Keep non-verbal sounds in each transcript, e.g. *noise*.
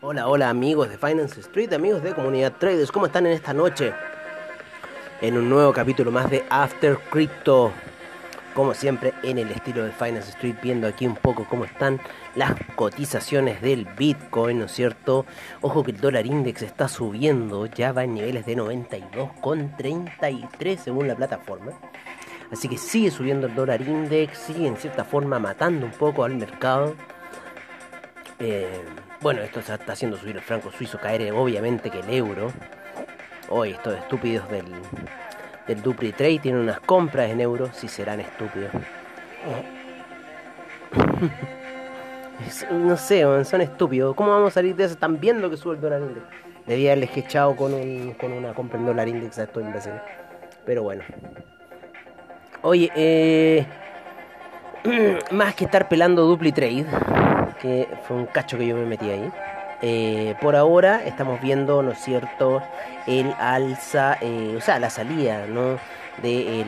Hola, hola amigos de Finance Street, amigos de Comunidad Traders, ¿cómo están en esta noche? En un nuevo capítulo más de After Crypto. Como siempre, en el estilo de Finance Street, viendo aquí un poco cómo están las cotizaciones del Bitcoin, ¿no es cierto? Ojo que el dólar index está subiendo, ya va en niveles de 92,33 según la plataforma. Así que sigue subiendo el dólar index, sigue en cierta forma matando un poco al mercado. Eh, bueno, esto está haciendo subir el franco suizo, caer obviamente que el euro. Hoy estos estúpidos del, del Dupri Trade tienen unas compras en euros, si serán estúpidos. *laughs* no sé, son estúpidos. ¿Cómo vamos a salir de eso? Están viendo que sube el dólar index. Debía haberles echado con, un, con una compra en dólar index a estos imbéciles. Pero bueno. Oye, eh, *clears throat* más que estar pelando Dupli Trade, que fue un cacho que yo me metí ahí. Eh, por ahora estamos viendo, ¿no es cierto?, el alza, eh, o sea, la salida, ¿no?, de el,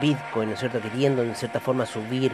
Bitcoin, ¿no es cierto?, queriendo en cierta forma subir.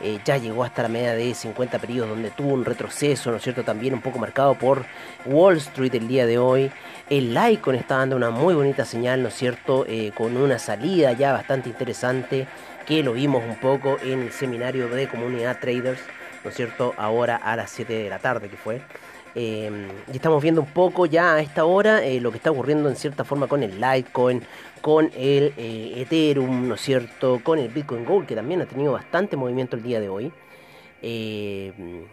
Eh, ya llegó hasta la media de 50 periodos donde tuvo un retroceso, ¿no es cierto? También un poco marcado por Wall Street el día de hoy. El Icon está dando una muy bonita señal, ¿no es cierto? con una salida ya bastante interesante que lo vimos un poco en el seminario de comunidad traders, ¿no es cierto? Ahora a las 7 de la tarde que fue. Em, y estamos viendo un poco ya a esta hora eh, lo que está ocurriendo en cierta forma con el Litecoin, con el eh, Ethereum, ¿no es cierto? Con el Bitcoin Gold, que también ha tenido bastante movimiento el día de hoy. Em,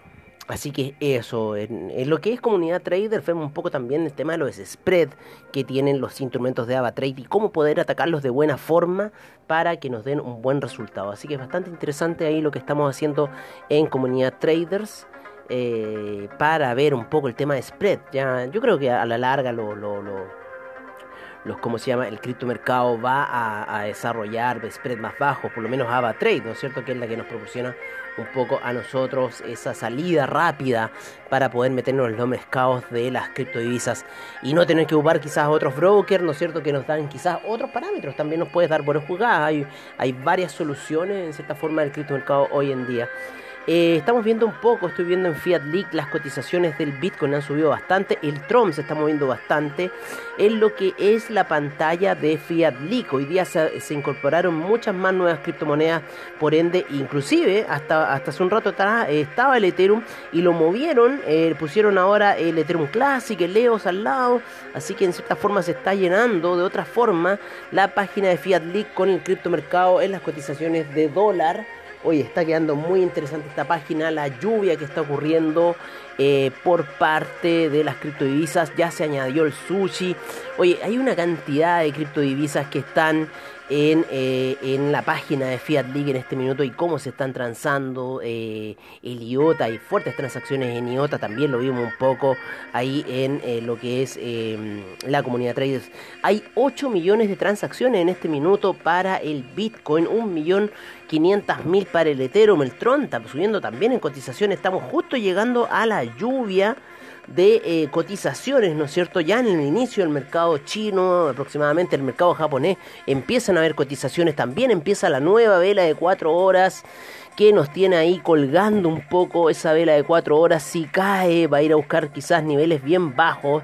así que eso, en, lo que es comunidad trader, vemos un poco también el tema de los spread que tienen los instrumentos de AvaTrade y cómo poder atacarlos de buena forma para que nos den un buen resultado. Así que es bastante interesante ahí lo que estamos haciendo en comunidad traders. Eh, para ver un poco el tema de spread. Ya, yo creo que a la larga lo, lo, los, ¿cómo se llama? El criptomercado va a, desarrollar spread más bajos, por lo menos AvaTrade, ¿no es cierto? Que es la que nos proporciona un poco a nosotros esa salida rápida para poder meternos en los mercados de las criptodivisas y no tener que ocupar quizás otros brokers, ¿no es cierto? Que nos dan quizás otros parámetros, también nos puedes dar buenas jugadas, hay, hay varias soluciones en cierta forma del criptomercado hoy en día. Eh, estamos viendo un poco, estoy viendo en Fiat League las cotizaciones del Bitcoin han subido bastante, el Tron se está moviendo bastante en lo que es la pantalla de Fiat League. Hoy día se, incorporaron muchas más nuevas criptomonedas, por ende, inclusive hasta, hasta hace un rato atrás eh, estaba el Ethereum y lo movieron, eh, pusieron ahora el Ethereum Classic, el EOS al lado, así que en cierta forma se está llenando de otra forma la página de Fiat League con el criptomercado en las cotizaciones de dólar. Oye, está quedando muy interesante esta página, la lluvia que está ocurriendo eh, por parte de las criptodivisas, ya se añadió el sushi. Oye, hay una cantidad de criptodivisas que están en, eh, en, la página de Fiat League en este minuto y cómo se están transando eh, el IOTA. Hay fuertes transacciones en IOTA, también lo vimos un poco ahí en eh, lo que es em, la comunidad traders. Hay 8 millones de transacciones en este minuto para el Bitcoin, 1 millón 500 mil para el Ethereum, el Tron está subiendo también en cotización, estamos justo llegando a la lluvia de eh, cotizaciones, ¿no es cierto? Ya en el inicio del mercado chino, aproximadamente el mercado japonés, empiezan a haber cotizaciones, también empieza la nueva vela de 4 horas que nos tiene ahí colgando un poco esa vela de 4 horas, si cae va a ir a buscar quizás niveles bien bajos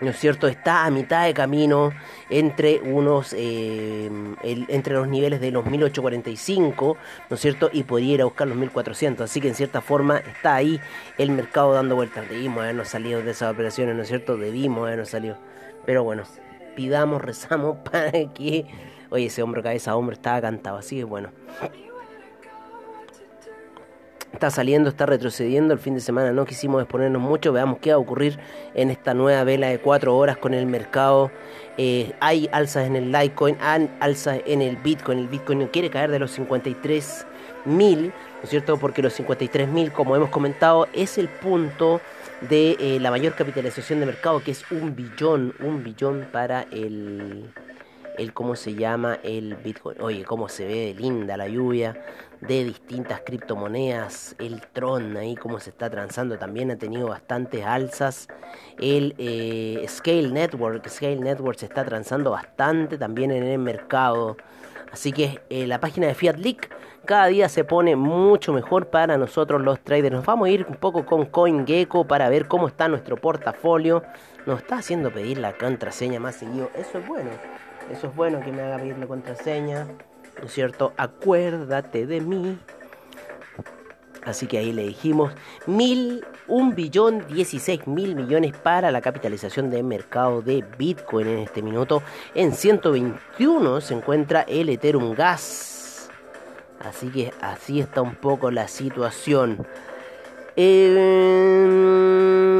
¿no es cierto? Está a mitad de camino entre unos, eh, entre los niveles de los 1845, ¿no es cierto? Y podría ir a buscar los 1400. Así que en cierta forma está ahí el mercado dando vueltas. Debimos habernos salido de esas operaciones, ¿no es cierto? Debimos habernos salido. Pero bueno, pidamos, *laughs* rezamos para que, oye, ese hombro cabeza a hombro estaba cantado. Así que bueno está saliendo, está retrocediendo. El fin de semana no quisimos exponernos mucho. Veamos qué va a ocurrir en esta nueva vela de cuatro horas con el mercado. Eh, hay alzas en el Litecoin, hay alzas en el Bitcoin. El Bitcoin no quiere caer de los 53 mil, ¿no es cierto? Porque los 53 mil, como hemos comentado, es el punto de eh, la mayor capitalización de mercado, que es un billón, un billón para el el cómo se llama el Bitcoin. Oye, cómo se ve linda la lluvia de distintas criptomonedas. El Tron ahí cómo se está transando también ha tenido bastantes alzas. El eh, Scale Network, Scale Network se está transando bastante también en el mercado. Así que eh, la página de Fiat Leak cada día se pone mucho mejor para nosotros los traders. Nos vamos a ir un poco con CoinGecko para ver cómo está nuestro portafolio. Nos está haciendo pedir la contraseña más seguido. Eso es bueno. Eso es bueno que me haga pedir la contraseña. ¿No es cierto? Acuérdate de mí. Así que ahí le dijimos mil, un billón dieciséis mil millones para la capitalización de mercado de Bitcoin en este minuto. En 121 se encuentra el Ethereum Gas. Así que así está un poco la situación. Eh,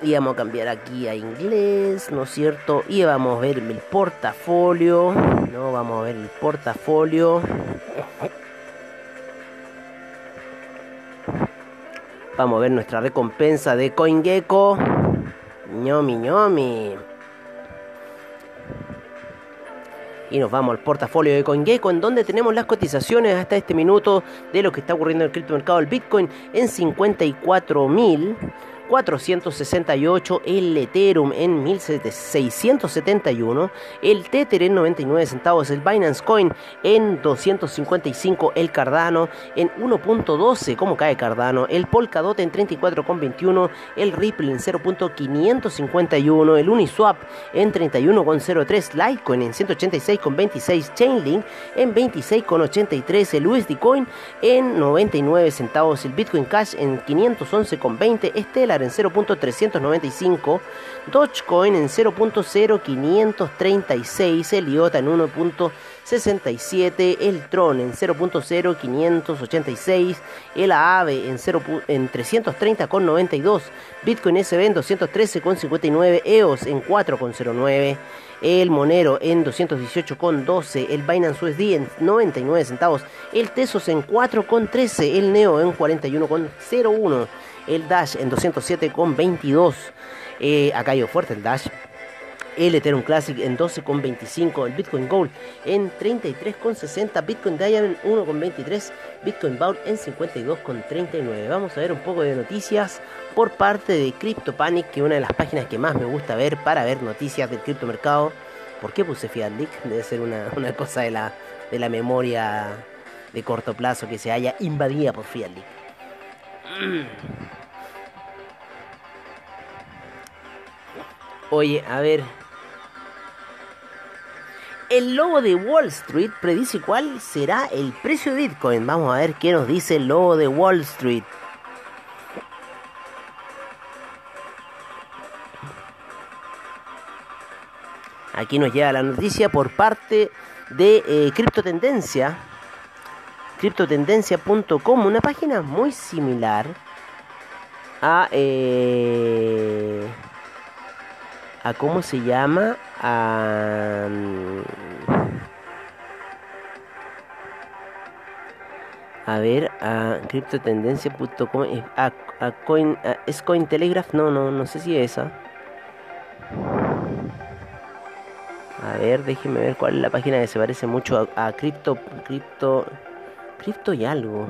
y vamos a cambiar aquí a inglés, ¿no es cierto? Y vamos a ver el portafolio. No, vamos a ver el portafolio. Vamos a ver nuestra recompensa de CoinGecko. ñomi ñomi. Y nos vamos al portafolio de CoinGecko, en donde tenemos las cotizaciones hasta este minuto de lo que está ocurriendo en el criptomercado del Bitcoin en 54.000. 468, el Ethereum en 1671, el Tether en 99 centavos, el Binance Coin en 255, el Cardano en 1.12, como cae Cardano, el Polkadot en 34.21, el Ripple en 0.551, el Uniswap en 31.03, Litecoin en 186.26, Chainlink en 26.83, el USD Coin en 99 centavos, el Bitcoin Cash en 511.20, Stellar en 0.395, Dogecoin en 0.0536, el IOTA en 1.67, el Tron en 0.0586, el AAVE en, 0, en 330,92, Bitcoin SB en 213,59, EOS en 4,09 el Monero en 218,12, el Binance USD en 99 centavos, el Tesos en 4,13, el Neo en 41,01, el Dash en 207,22, eh, ha caído fuerte el Dash. El Ethereum Classic en 12,25, el Bitcoin Gold en 33,60, Bitcoin Diamond en 1,23, Bitcoin Vault en 52,39. Vamos a ver un poco de noticias por parte de CryptoPanic, que es una de las páginas que más me gusta ver para ver noticias del criptomercado. ¿Por qué puse Fiat Leak? *laughs* Debe ser una, una cosa de la, de la memoria de corto plazo que se haya invadida por Fiat Leak. Oye, a ver. El logo de Wall Street predice cuál será el precio de Bitcoin. Vamos a ver qué nos dice el logo de Wall Street. Aquí nos llega la noticia por parte de eh, Criptotendencia. Criptotendencia.com, una página muy similar a... Eh, a cómo se llama a, a ver a criptotendencia.com a, a coin es cointelegraph no no no sé si es esa. A ver déjenme ver cuál es la página que se parece mucho a, a cripto cripto y algo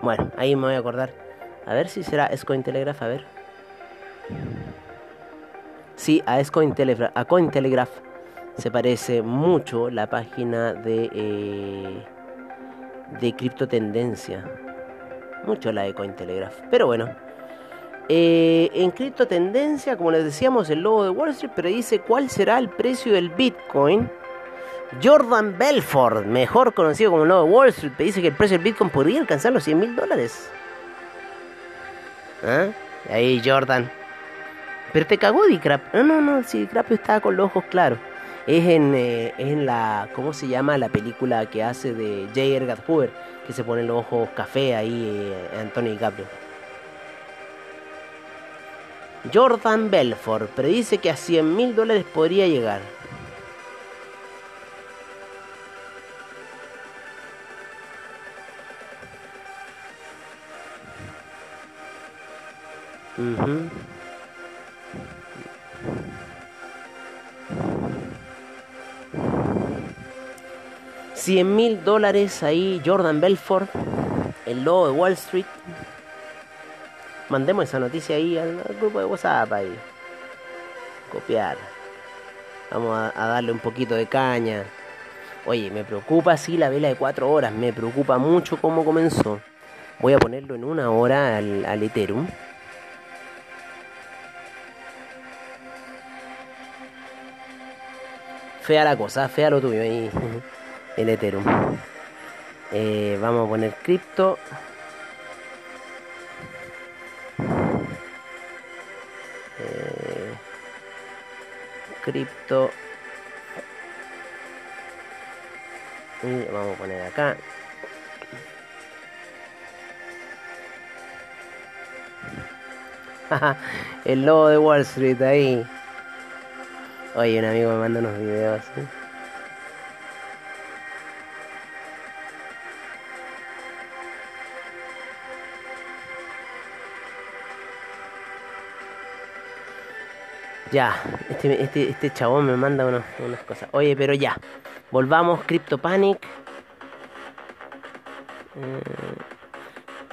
bueno ahí me voy a acordar a ver si será Cointelegraph, a ver. Sí, a a Cointelegraph se parece mucho la página de eh, de criptotendencia. Mucho la de Cointelegraph. Pero bueno. Eh, en criptotendencia, como les decíamos, el logo de Wall Street predice cuál será el precio del Bitcoin. Jordan Belfort, mejor conocido como el de Wall Street, dice que el precio del Bitcoin podría alcanzar los 100 mil dólares. ¿Eh? Ahí Jordan. Pero te cagó Dicrap. No, no, no, si Dicrapio estaba con los ojos claros. Es en, eh, en la, ¿cómo se llama? La película que hace de J. Edgar Hoover, que se pone los ojos café ahí, eh, Antonio DiCaprio. Jordan Belfort predice que a 100 mil dólares podría llegar. Uh -huh. Cien mil dólares ahí Jordan Belfort, el lobo de Wall Street. Mandemos esa noticia ahí al, grupo de WhatsApp ahí. Copiar. Vamos a, darle un poquito de caña. Oye, me preocupa sí la vela de cuatro horas, me preocupa mucho cómo comenzó. Voy a ponerlo en una hora al, al Ethereum. Fea la cosa, fea lo tuyo ahí, el Ethereum. Eh, vamos a poner cripto. Eh, cripto. Y vamos a poner acá. *laughs* el logo de Wall Street ahí. Oye, un amigo me manda unos videos. Ya, este, este, este chabón me manda unas cosas. Oye, pero ya. Volvamos, CryptoPanic. Eh,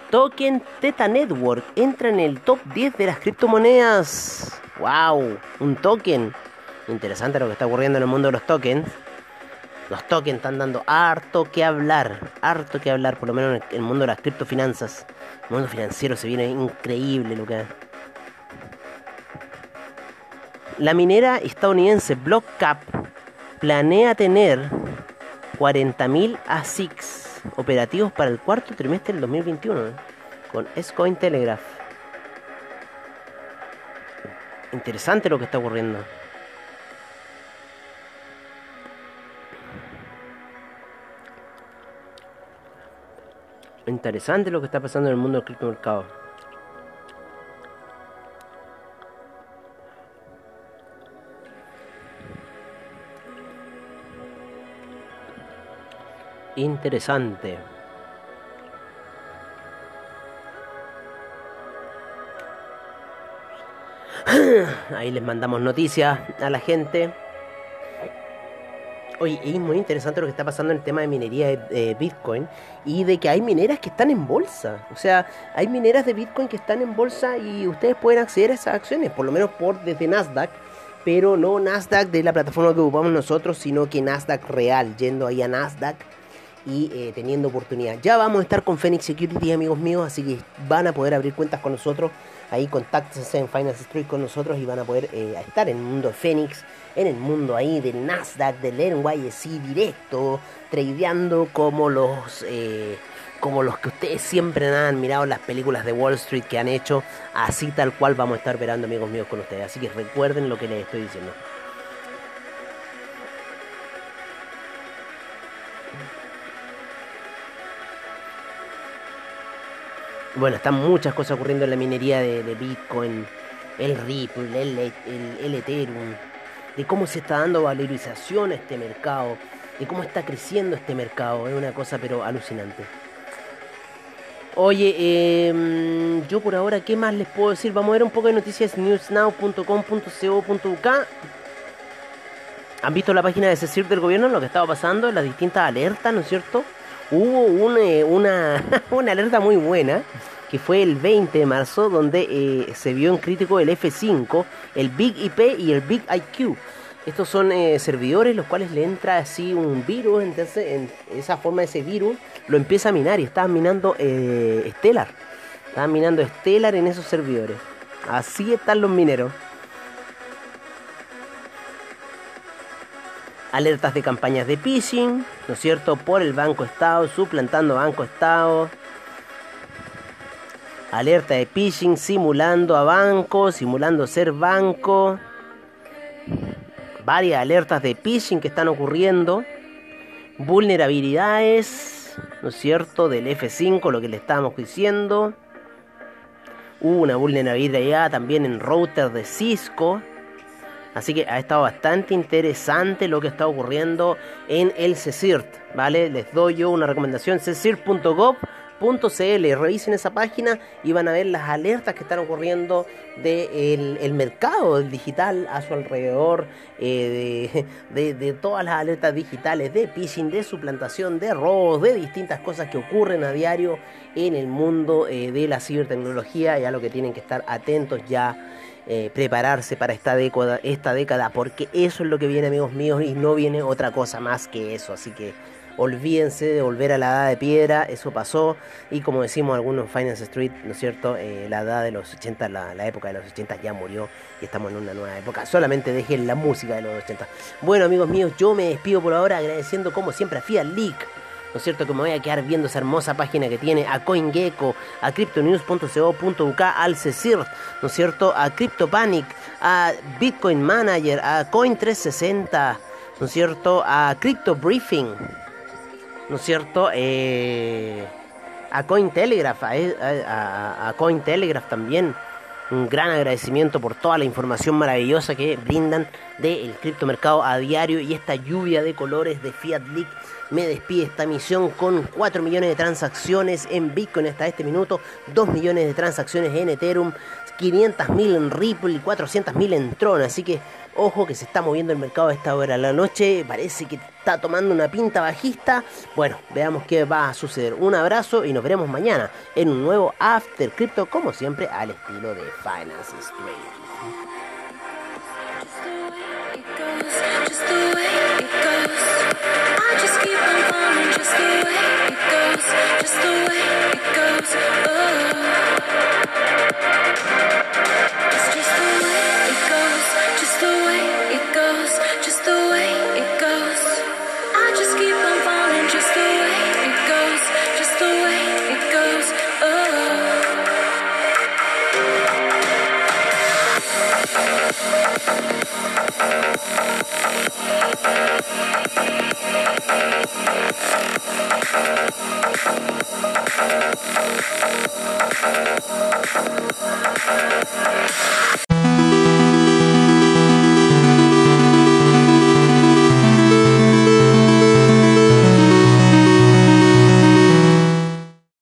token Teta Network entra en el top 10 de las criptomonedas. ¡Wow! Un token. Interesante lo que está ocurriendo en el mundo de los tokens. Los tokens están dando harto que hablar, harto que hablar, por lo menos en el mundo de las criptofinanzas. El mundo financiero se viene increíble que... La minera estadounidense BlockCap planea tener 40.000 ASICs operativos para el cuarto trimestre del 2021 ¿eh? con S-Coin Telegraph. Interesante lo que está ocurriendo. Interesante lo que está pasando en el mundo del criptomercado. Interesante. *clears throat* Ahí les mandamos noticias a la gente. Oye, es muy interesante lo que está pasando en el tema de minería de Bitcoin y de que hay mineras que están en bolsa. O sea, hay mineras de Bitcoin que están en bolsa y ustedes pueden acceder a esas acciones, por lo menos por desde Nasdaq, pero no Nasdaq de la plataforma que ocupamos nosotros, sino que Nasdaq real, yendo ahí a Nasdaq y eh, teniendo oportunidad. Ya vamos a estar con Phoenix Security, amigos míos, así que van a poder abrir cuentas con nosotros. Ahí contáctense en Finance Street con nosotros y van a poder eh, estar en el mundo de Phoenix en el mundo ahí del Nasdaq, del NYSE directo, tradeando como los eh, como los que ustedes siempre han mirado las películas de Wall Street que han hecho, así tal cual vamos a estar verando amigos míos con ustedes. Así que recuerden lo que les estoy diciendo. Bueno, están muchas cosas ocurriendo en la minería de, Bitcoin, el Ripple, el, Ethereum, de cómo se está dando valorización a este mercado, de cómo está creciendo este mercado. Es una cosa pero alucinante. Oye, em, yo por ahora, ¿qué más les puedo decir? Vamos a ver un poco de noticias newsnow.com.co.uk. ¿Han visto la página de CECIR del gobierno, lo que estaba pasando, las distintas alertas, ¿no es cierto? Hubo eh, una, *laughs* una alerta muy buena que fue el 20 de marzo, donde eh, se vio en crítico el F5, el Big IP y el Big IQ. Estos son eh, servidores los cuales le entra así un virus, entonces en esa forma ese virus lo empieza a minar y estaban minando eh, Stellar. Estaban minando Stellar en esos servidores. Así están los mineros. Alertas de campañas de phishing, ¿no es cierto? Por el Banco Estado, suplantando Banco Estado Alerta de phishing simulando a banco, simulando ser banco. Varias alertas de phishing que están ocurriendo. Vulnerabilidades, ¿no es cierto? Del F5, lo que le estábamos diciendo. Una vulnerabilidad también en router de Cisco. Así que ha estado bastante interesante lo que está ocurriendo en el CECIRT, ¿vale? Les doy yo una recomendación, cecirt.gov Revisen esa página y van a ver las alertas que están ocurriendo del el mercado digital a su alrededor, eh, de, todas las alertas digitales de phishing, de suplantación, de robos, de distintas cosas que ocurren a diario en el mundo eh, de la cibertecnología y a lo que tienen que estar atentos ya. Eh, prepararse para esta década, esta década, porque eso es lo que viene, amigos míos, y no viene otra cosa más que eso. Así que olvídense de volver a la edad de piedra, eso pasó, y como decimos algunos en Finance Street, ¿no es cierto? Eh, la edad de los 80, la, época de los 80 ya murió y estamos en una nueva época, solamente dejen la música de los 80. Bueno amigos míos, yo me despido por ahora agradeciendo como siempre a Fiat Leak. ¿No es cierto? Que me voy a quedar viendo esa hermosa página que tiene a CoinGecko, a CryptoNews.co.uk, al CECIR, ¿no es cierto? A CryptoPanic, a Bitcoin Manager, a Coin360, ¿no es cierto? A CryptoBriefing, ¿no es cierto? Eh, a Cointelegraph, a, a, Cointelegraph también. Un gran agradecimiento por toda la información maravillosa que brindan del criptomercado a diario y esta lluvia de colores de Fiat League. Me despide esta misión con 4 millones de transacciones en Bitcoin hasta este minuto, 2 millones de transacciones en Ethereum, 500.000 en Ripple y 400.000 en Tron. Así que ojo que se está moviendo el mercado a esta hora de la noche. Parece que está tomando una pinta bajista. Bueno, veamos qué va a suceder. Un abrazo y nos veremos mañana en un nuevo After Crypto, como siempre, al estilo de Finance Street.